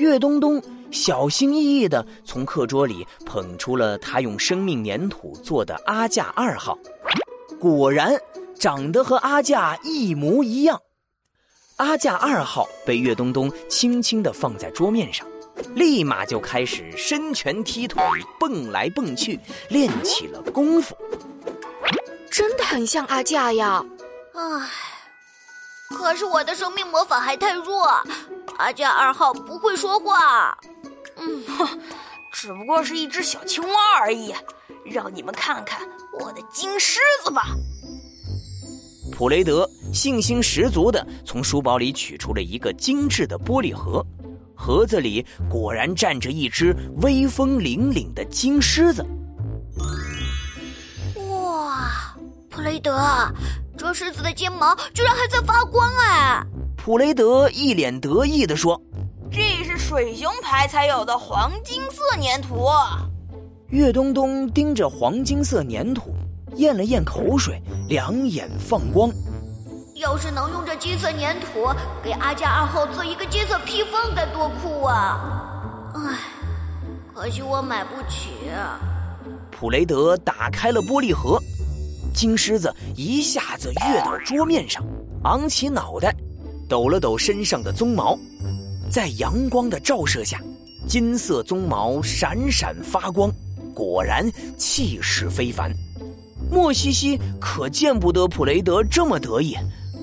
岳东东小心翼翼地从课桌里捧出了他用生命粘土做的阿架二号，果然长得和阿架一模一样。阿架二号被岳东东轻轻地放在桌面上，立马就开始伸拳踢腿、蹦来蹦去，练起了功夫。真的很像阿架呀！唉，可是我的生命魔法还太弱。阿加二号不会说话，嗯，只不过是一只小青蛙而已。让你们看看我的金狮子吧！普雷德信心十足的从书包里取出了一个精致的玻璃盒，盒子里果然站着一只威风凛凛的金狮子。哇，普雷德，这狮子的睫毛居然还在发光哎！普雷德一脸得意地说：“这是水熊牌才有的黄金色粘土。”岳东东盯着黄金色粘土，咽了咽口水，两眼放光。要是能用这金色粘土给阿加二号做一个金色披风，该多酷啊！唉，可惜我买不起。普雷德打开了玻璃盒，金狮子一下子跃到桌面上，昂起脑袋。抖了抖身上的鬃毛，在阳光的照射下，金色鬃毛闪闪发光，果然气势非凡。莫西西可见不得普雷德这么得意，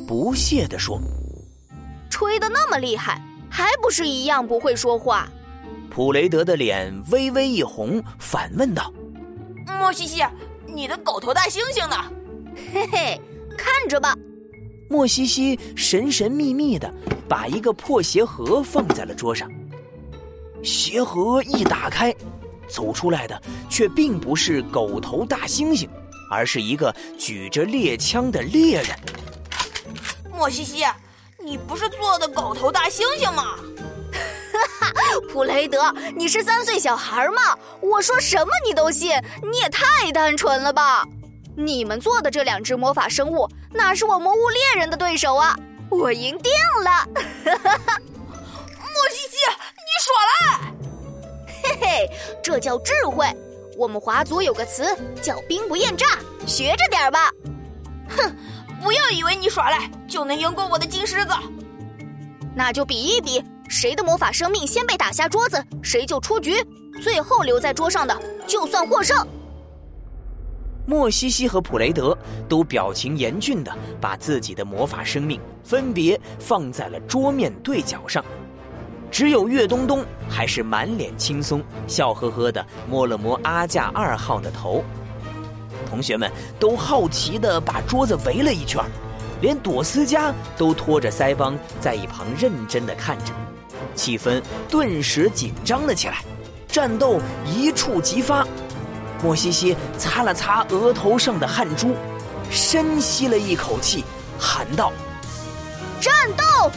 不屑地说：“吹得那么厉害，还不是一样不会说话？”普雷德的脸微微一红，反问道：“莫西西，你的狗头大猩猩呢？”“嘿嘿，看着吧。”莫西西神神秘秘的把一个破鞋盒放在了桌上，鞋盒一打开，走出来的却并不是狗头大猩猩，而是一个举着猎枪的猎人。莫西西，你不是做的狗头大猩猩吗？哈哈，普雷德，你是三岁小孩吗？我说什么你都信，你也太单纯了吧！你们做的这两只魔法生物，哪是我魔物猎人的对手啊？我赢定了！莫西西，你耍赖！嘿嘿，这叫智慧。我们华族有个词叫“兵不厌诈”，学着点吧。哼，不要以为你耍赖就能赢过我的金狮子。那就比一比，谁的魔法生命先被打下桌子，谁就出局。最后留在桌上的，就算获胜。莫西西和普雷德都表情严峻的把自己的魔法生命分别放在了桌面对角上，只有岳东东还是满脸轻松，笑呵呵的摸了摸阿架二号的头。同学们都好奇的把桌子围了一圈，连朵思佳都拖着腮帮在一旁认真的看着，气氛顿时紧张了起来，战斗一触即发。莫西西擦了擦额头上的汗珠，深吸了一口气，喊道：“战斗！”